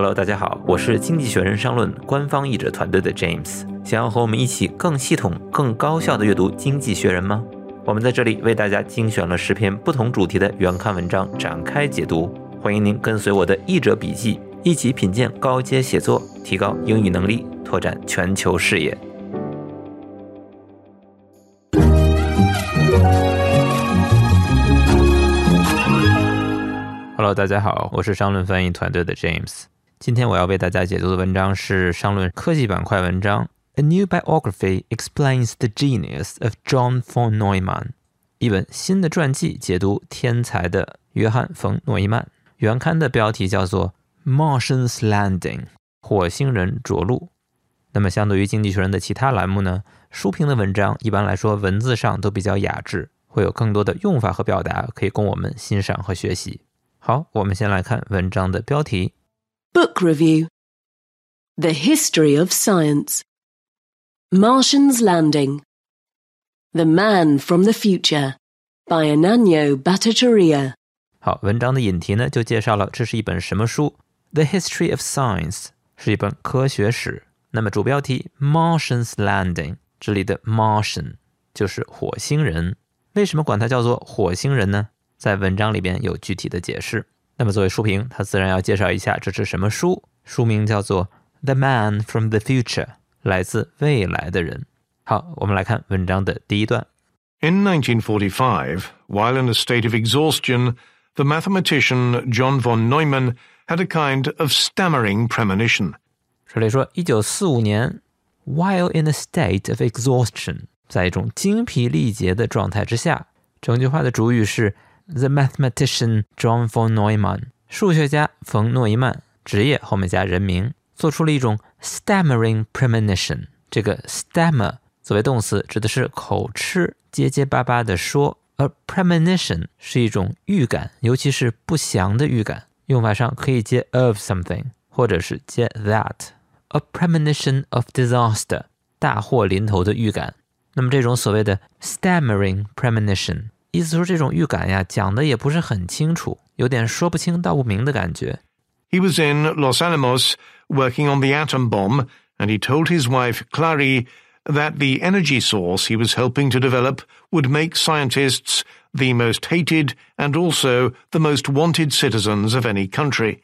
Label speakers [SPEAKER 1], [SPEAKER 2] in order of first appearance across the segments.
[SPEAKER 1] Hello，大家好，我是经济学人商论官方译者团队的 James。想要和我们一起更系统、更高效的阅读《经济学人》吗？我们在这里为大家精选了十篇不同主题的原刊文章，展开解读。欢迎您跟随我的译者笔记，一起品鉴高阶写作，提高英语能力，拓展全球视野。Hello，大家好，我是商论翻译团队的 James。今天我要为大家解读的文章是商论科技板块文章。A new biography explains the genius of John von Neumann。一本新的传记解读天才的约翰·冯·诺依曼。原刊的标题叫做《Martians Landing》，火星人着陆。那么，相对于《经济学人》的其他栏目呢，书评的文章一般来说文字上都比较雅致，会有更多的用法和表达可以供我们欣赏和学习。好，我们先来看文章的标题。
[SPEAKER 2] Book Review The History of Science Martian's Landing The Man from the Future by Ananyo Bhattacharya
[SPEAKER 1] 好，文章的引题呢就介绍了这是一本什么书。The History of Science 是一本科学史。那么主标题 Martian's Landing 这里的 Martian 就是火星人。为什么管它叫做火星人呢？在文章里边有具体的解释。 那么作为书评，他自然要介绍一下这是什么书。书名叫做《The Man from the Future》，来自未来的人。好，我们来看文章的第一段。
[SPEAKER 3] In 1945, while in a state of exhaustion, the mathematician John von Neumann had a kind of stammering premonition.
[SPEAKER 1] 这里说，一九四五年，while in a state of exhaustion，在一种精疲力竭的状态之下，整句话的主语是 The mathematician John von Neumann，数学家冯诺依曼，职业后面加人名，做出了一种 stammering premonition。这个 stammer 作为动词，指的是口吃、结结巴巴的说，而 premonition 是一种预感，尤其是不祥的预感。用法上可以接 of something，或者是接 that。A premonition of disaster，大祸临头的预感。那么这种所谓的 stammering premonition。意思说，这种预感呀，讲的也不是很清楚，有点说不清道不明的感觉。
[SPEAKER 3] He was in Los Alamos working on the atom bomb, and he told his wife, Clary, that the energy source he was helping to develop would make scientists the most hated and also the most wanted citizens of any country.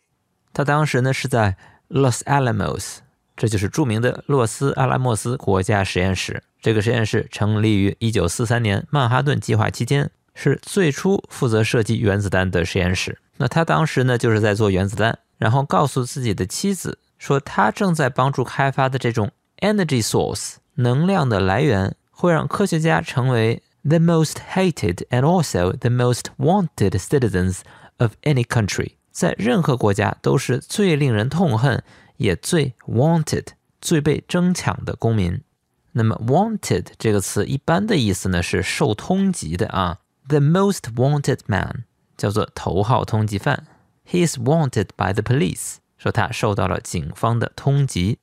[SPEAKER 1] 他当时呢是在 Los Alamos，这就是着名的洛斯阿拉莫斯国家实验室。这个实验室成立于1943年曼哈顿计划期间， 是最初负责设计原子弹的实验室。那他当时呢，就是在做原子弹，然后告诉自己的妻子说，他正在帮助开发的这种 energy source 能量的来源，会让科学家成为 the most hated and also the most wanted citizens of any country，在任何国家都是最令人痛恨，也最 wanted、最被争抢的公民。那么 wanted 这个词一般的意思呢是受通缉的啊。The most wanted man 叫做头号通缉犯，He is wanted by the police，说他受到了警方的通缉。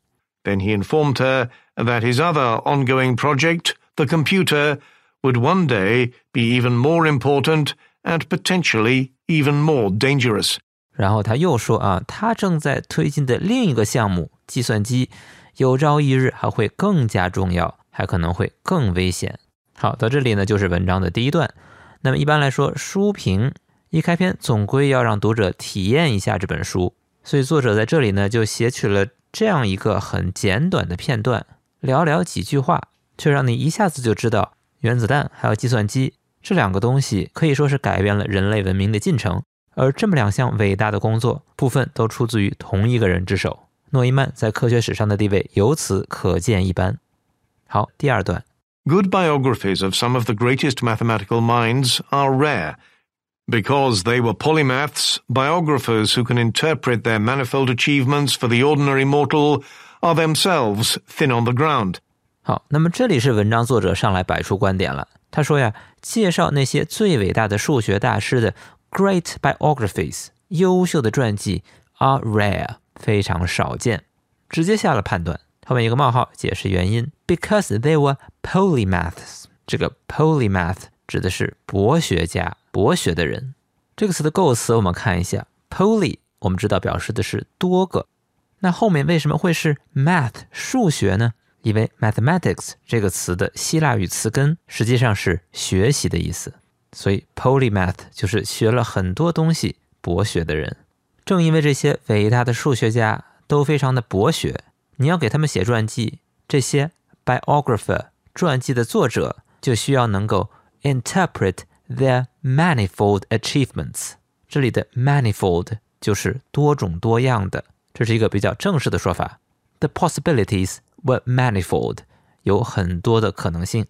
[SPEAKER 3] Then he informed her that his other ongoing project, the computer, would one day be even more important and potentially even more dangerous.
[SPEAKER 1] 然后他又说啊，他正在推进的另一个项目——计算机，有朝一日还会更加重要，还可能会更危险。好，到这里呢，就是文章的第一段。 那么一般来说，书评一开篇总归要让读者体验一下这本书，所以作者在这里呢就写取了这样一个很简短的片段，寥寥几句话，却让你一下子就知道原子弹还有计算机这两个东西可以说是改变了人类文明的进程，而这么两项伟大的工作部分都出自于同一个人之手，诺依曼在科学史上的地位由此可见一斑。好，第二段。
[SPEAKER 3] Good biographies of some of the greatest mathematical minds are rare. Because they were polymaths, biographers who can interpret their manifold achievements for the ordinary mortal are themselves thin on the ground.
[SPEAKER 1] 好，那么这里是文章作者上来摆出观点了。他说呀，介绍那些最伟大的数学大师的 great biographies，优秀的传记 are rare，非常少见。直接下了判断。后面一个冒号解释原因 ，because they were polymaths。这个 polymath 指的是博学家、博学的人。这个词的构词我们看一下，poly 我们知道表示的是多个那后面为什么会是 math 数学呢？因为 mathematics 这个词的希腊语词根实际上是学习的意思，所以 polymath 就是学了很多东西、博学的人。正因为这些伟大的数学家都非常的博学，你要给他们写传记，这些 biographer 传记的作者就需要能够 interpret their manifold achievements。这里的 manifold 就是多种多样的，这是一个比较正式的说法。The possibilities were manifold，有很多的可能性。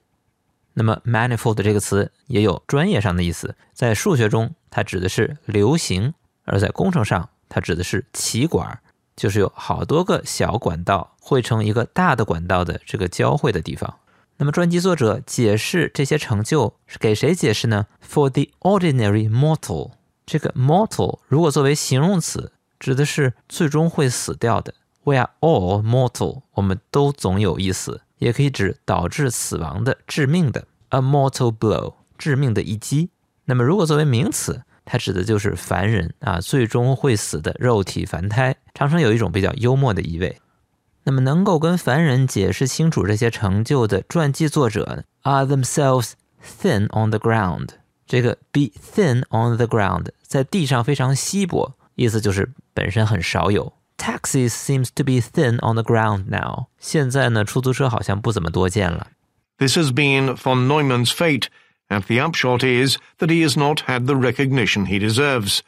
[SPEAKER 1] 那么 manifold 这个词也有专业上的意思，在数学中它指的是流行，而在工程上它指的是气管，就是有好多个小管道汇成一个大的管道的这个交汇的地方。那么传记作者解释这些成就是给谁解释呢？For the ordinary mortal，这个 mortal 如果作为形容词，指的是最终会死掉的。We are all mortal，我们都总有一死，也可以指导致死亡的、致命的 a mortal blow，致命的一击。那么如果作为名词，它指的就是凡人啊，最终会死的肉体凡胎，常常有一种比较幽默的意味。那么能够跟凡人解释清楚这些成就的传记作者呢，are themselves thin on the ground。这个 be thin on the ground，在地上非常稀薄，意思就是本身很少有。Taxis seems to be thin on the ground now。现在呢，出租车好像不怎么多见了。
[SPEAKER 3] This has been von Neumann's fate, and the upshot is that he has not had the recognition he deserves.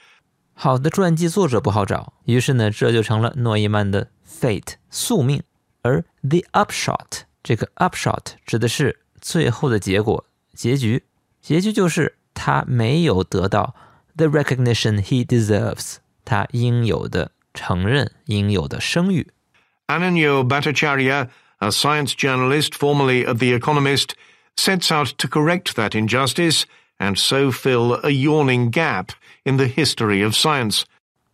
[SPEAKER 1] 好的传记作者不好找，于是呢，这就成了诺伊曼的 fate 宿命。而 the upshot 这个 upshot 指的是最后的结果、结局。结局就是他没有得到 the recognition he deserves，他应有的承认、应有的声誉。
[SPEAKER 3] Ananyo Bhattacharya, a science journalist formerly at The Economist, sets out to correct that injustice and so fill a yawning gap in the history of science.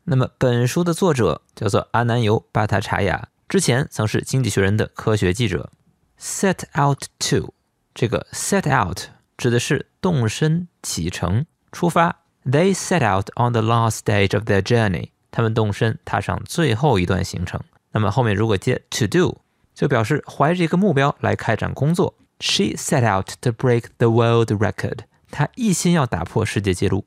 [SPEAKER 1] 那么本书的作者叫做阿南尤·巴塔查亚，之前曾是《经济学人》的科学记者。Set out to 这个 set out 指的是动身启程、出发。They set out on the last stage of their journey。他们动身踏上最后一段行程。那么后面如果接 to do，就表示怀着一个目标来开展工作。 She set out to break the world record。她一心要打破世界纪录。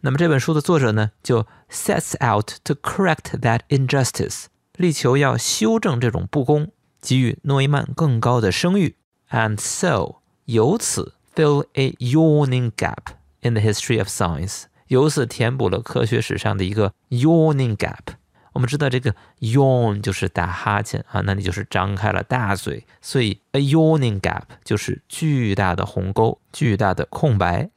[SPEAKER 1] 那么这本书的作者呢，就 sets out to correct that injustice，力求要修正这种不公，给予诺伊曼更高的声誉，and so 由此 fill a yawning gap in the history of science，由此填补了科学史上的一个 yawning gap。 我们知道这个 yawn 就是打哈欠啊，那你就是张开了大嘴，所以 a yawning gap 就是巨大的鸿沟、巨大的空白。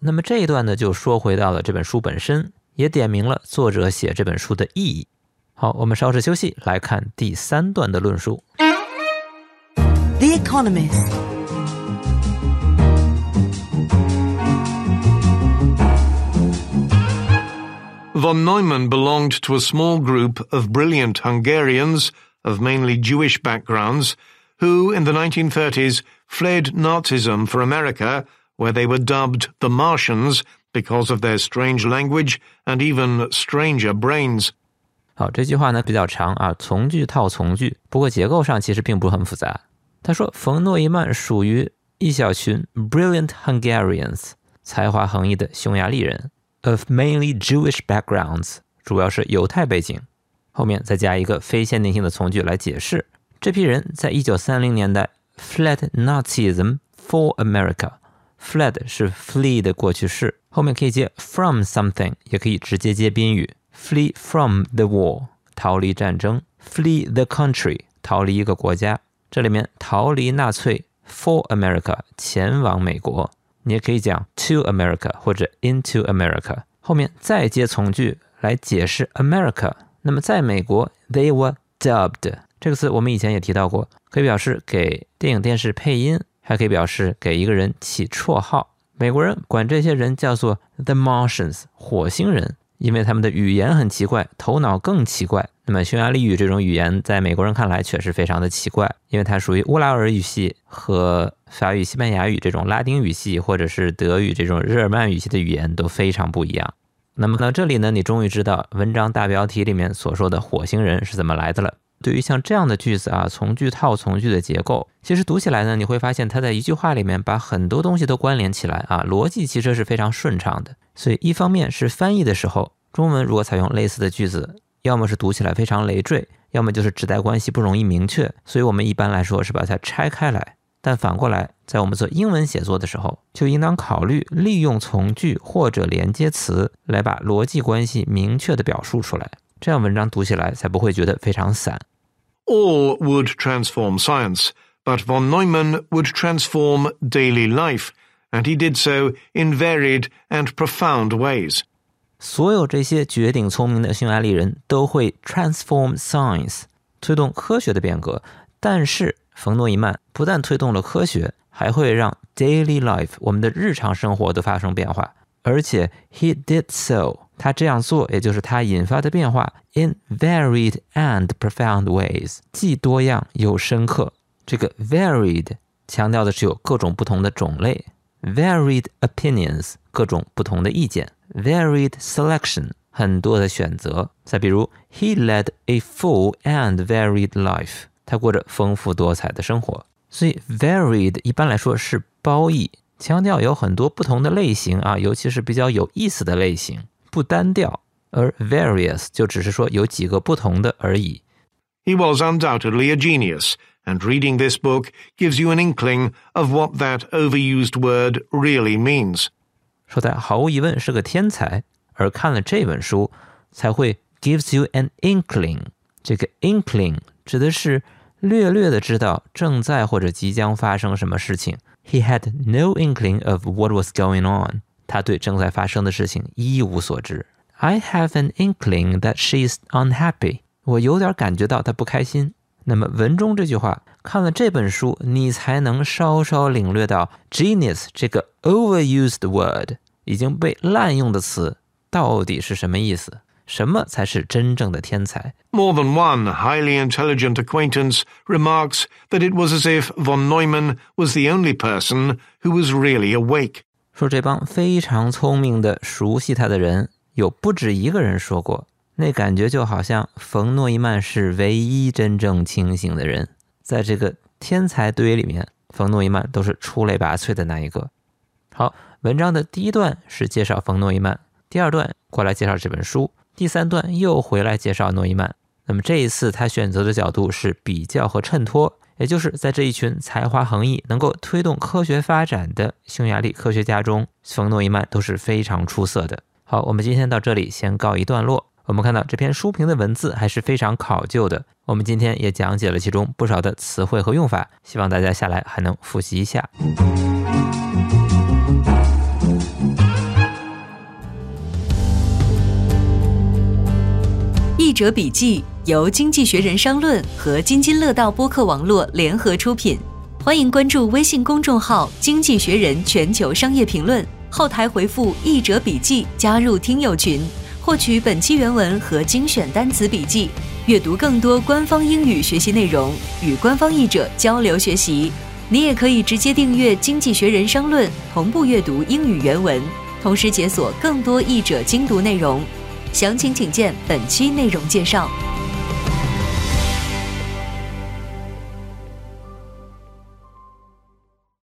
[SPEAKER 1] 那么这一段呢，就说回到了这本书本身，也点明了作者写这本书的意义。好，我们稍事休息，来看第三段的论述。
[SPEAKER 4] The Economist.
[SPEAKER 3] Von Neumann belonged to a small group of brilliant Hungarians of mainly Jewish backgrounds who, in the 1930s, fled Nazism for America, where they were dubbed the Martians because of their strange language and even stranger brains.
[SPEAKER 1] 好，这句话呢比较长啊，从句套从句，不过结构上其实并不是很复杂。他说，冯诺依曼属于一小群 brilliant Hungarians，才华横溢的匈牙利人 ，of mainly Jewish backgrounds，主要是犹太背景。后面再加一个非限定性的从句来解释，这批人在一九三零年代 fled Nazism for America。fled 是 flee 的过去式，后面可以接 from something，也可以直接接宾语。flee from the war，逃离战争；flee the country，逃离一个国家。这里面逃离纳粹，for America，前往美国。你也可以讲 to America 或者 into America，后面再接从句来解释 America。那么在美国，they were dubbed 这个词我们以前也提到过，可以表示给电影电视配音，还可以表示给一个人起绰号。美国人管这些人叫做 the Martians，火星人。因为他们的语言很奇怪，头脑更奇怪。那么匈牙利语这种语言，在美国人看来确实非常的奇怪，因为它属于乌拉尔语系和法语、西班牙语这种拉丁语系，或者是德语这种日耳曼语系的语言都非常不一样。那么到这里呢，你终于知道文章大标题里面所说的火星人是怎么来的了。对于像这样的句子啊，从句套从句的结构，其实读起来呢，你会发现它在一句话里面把很多东西都关联起来啊，逻辑其实是非常顺畅的。所以一方面是翻译的时候，中文如果采用类似的句子，要么是读起来非常累赘，要么就是指代关系不容易明确，所以我们一般来说是把它拆开来。但反过来，在我们做英文写作的时候，就应当考虑利用从句或者连接词来把逻辑关系明确的表述出来，这样文章读起来才不会觉得非常散。
[SPEAKER 3] All would transform science, but von Neumann would transform daily life, and he did so in varied and profound ways.
[SPEAKER 1] 所有这些绝顶聪明的匈牙利人都会 transform science，推动科学的变革，但是冯诺依曼不但推动了科学，还会让 daily life 我们的日常生活都发生变化。而且 he did so，他这样做，也就是他引发的变化 in varied and profound ways，既多样又深刻。这个 varied 强调的是有各种不同的种类 ，varied opinions 各种不同的意见，varied selection 很多的选择。再比如，he led a full and varied life。他过着丰富多彩的生活，所以 varied 一般来说是褒义，强调有很多不同的类型啊，尤其是比较有意思的类型，不单调。而 various 就只是说有几个不同的而已。
[SPEAKER 3] He was undoubtedly a genius, and reading this book gives you an inkling of what that overused word really means.
[SPEAKER 1] 说他毫无疑问是个天才，而看了这本书才会 gives you an inkling。这个 inkling 指的是略略的知道正在或者即将发生什么事情。He had no inkling of what was going on。他对正在发生的事情一无所知。I have an inkling that she's unhappy。我有点感觉到她不开心。 那么文中这句话，看了这本书，你才能稍稍领略到 genius 这个 overused word 已经被滥用的词到底是什么意思。什么才是真正的天才
[SPEAKER 3] ？More than one highly intelligent acquaintance remarks that it was as if von Neumann was the only person who was really awake.
[SPEAKER 1] 说这帮非常聪明的、熟悉他的人，有不止一个人说过，那感觉就好像冯诺依曼是唯一真正清醒的人。在这个天才堆里面，冯诺依曼都是出类拔萃的那一个。好，文章的第一段是介绍冯诺依曼，第二段过来介绍这本书。第三段又回来介绍诺伊曼，那么这一次他选择的角度是比较和衬托，也就是在这一群才华横溢、能够推动科学发展的匈牙利科学家中，冯诺依曼都是非常出色的。好，我们今天到这里先告一段落。我们看到这篇书评的文字还是非常考究的，我们今天也讲解了其中不少的词汇和用法，希望大家下来还能复习一下。
[SPEAKER 5] 译者笔记由《经济学人》商论和津津乐道播客网络联合出品，欢迎关注微信公众号《经济学人》全球商业评论，后台回复“译者笔记”加入听友群，获取本期原文和精选单词笔记，阅读更多官方英语学习内容，与官方译者交流学习。你也可以直接订阅《经济学人》商论，同步阅读英语原文，同时解锁更多译者精读内容。详情请见本期内容介绍。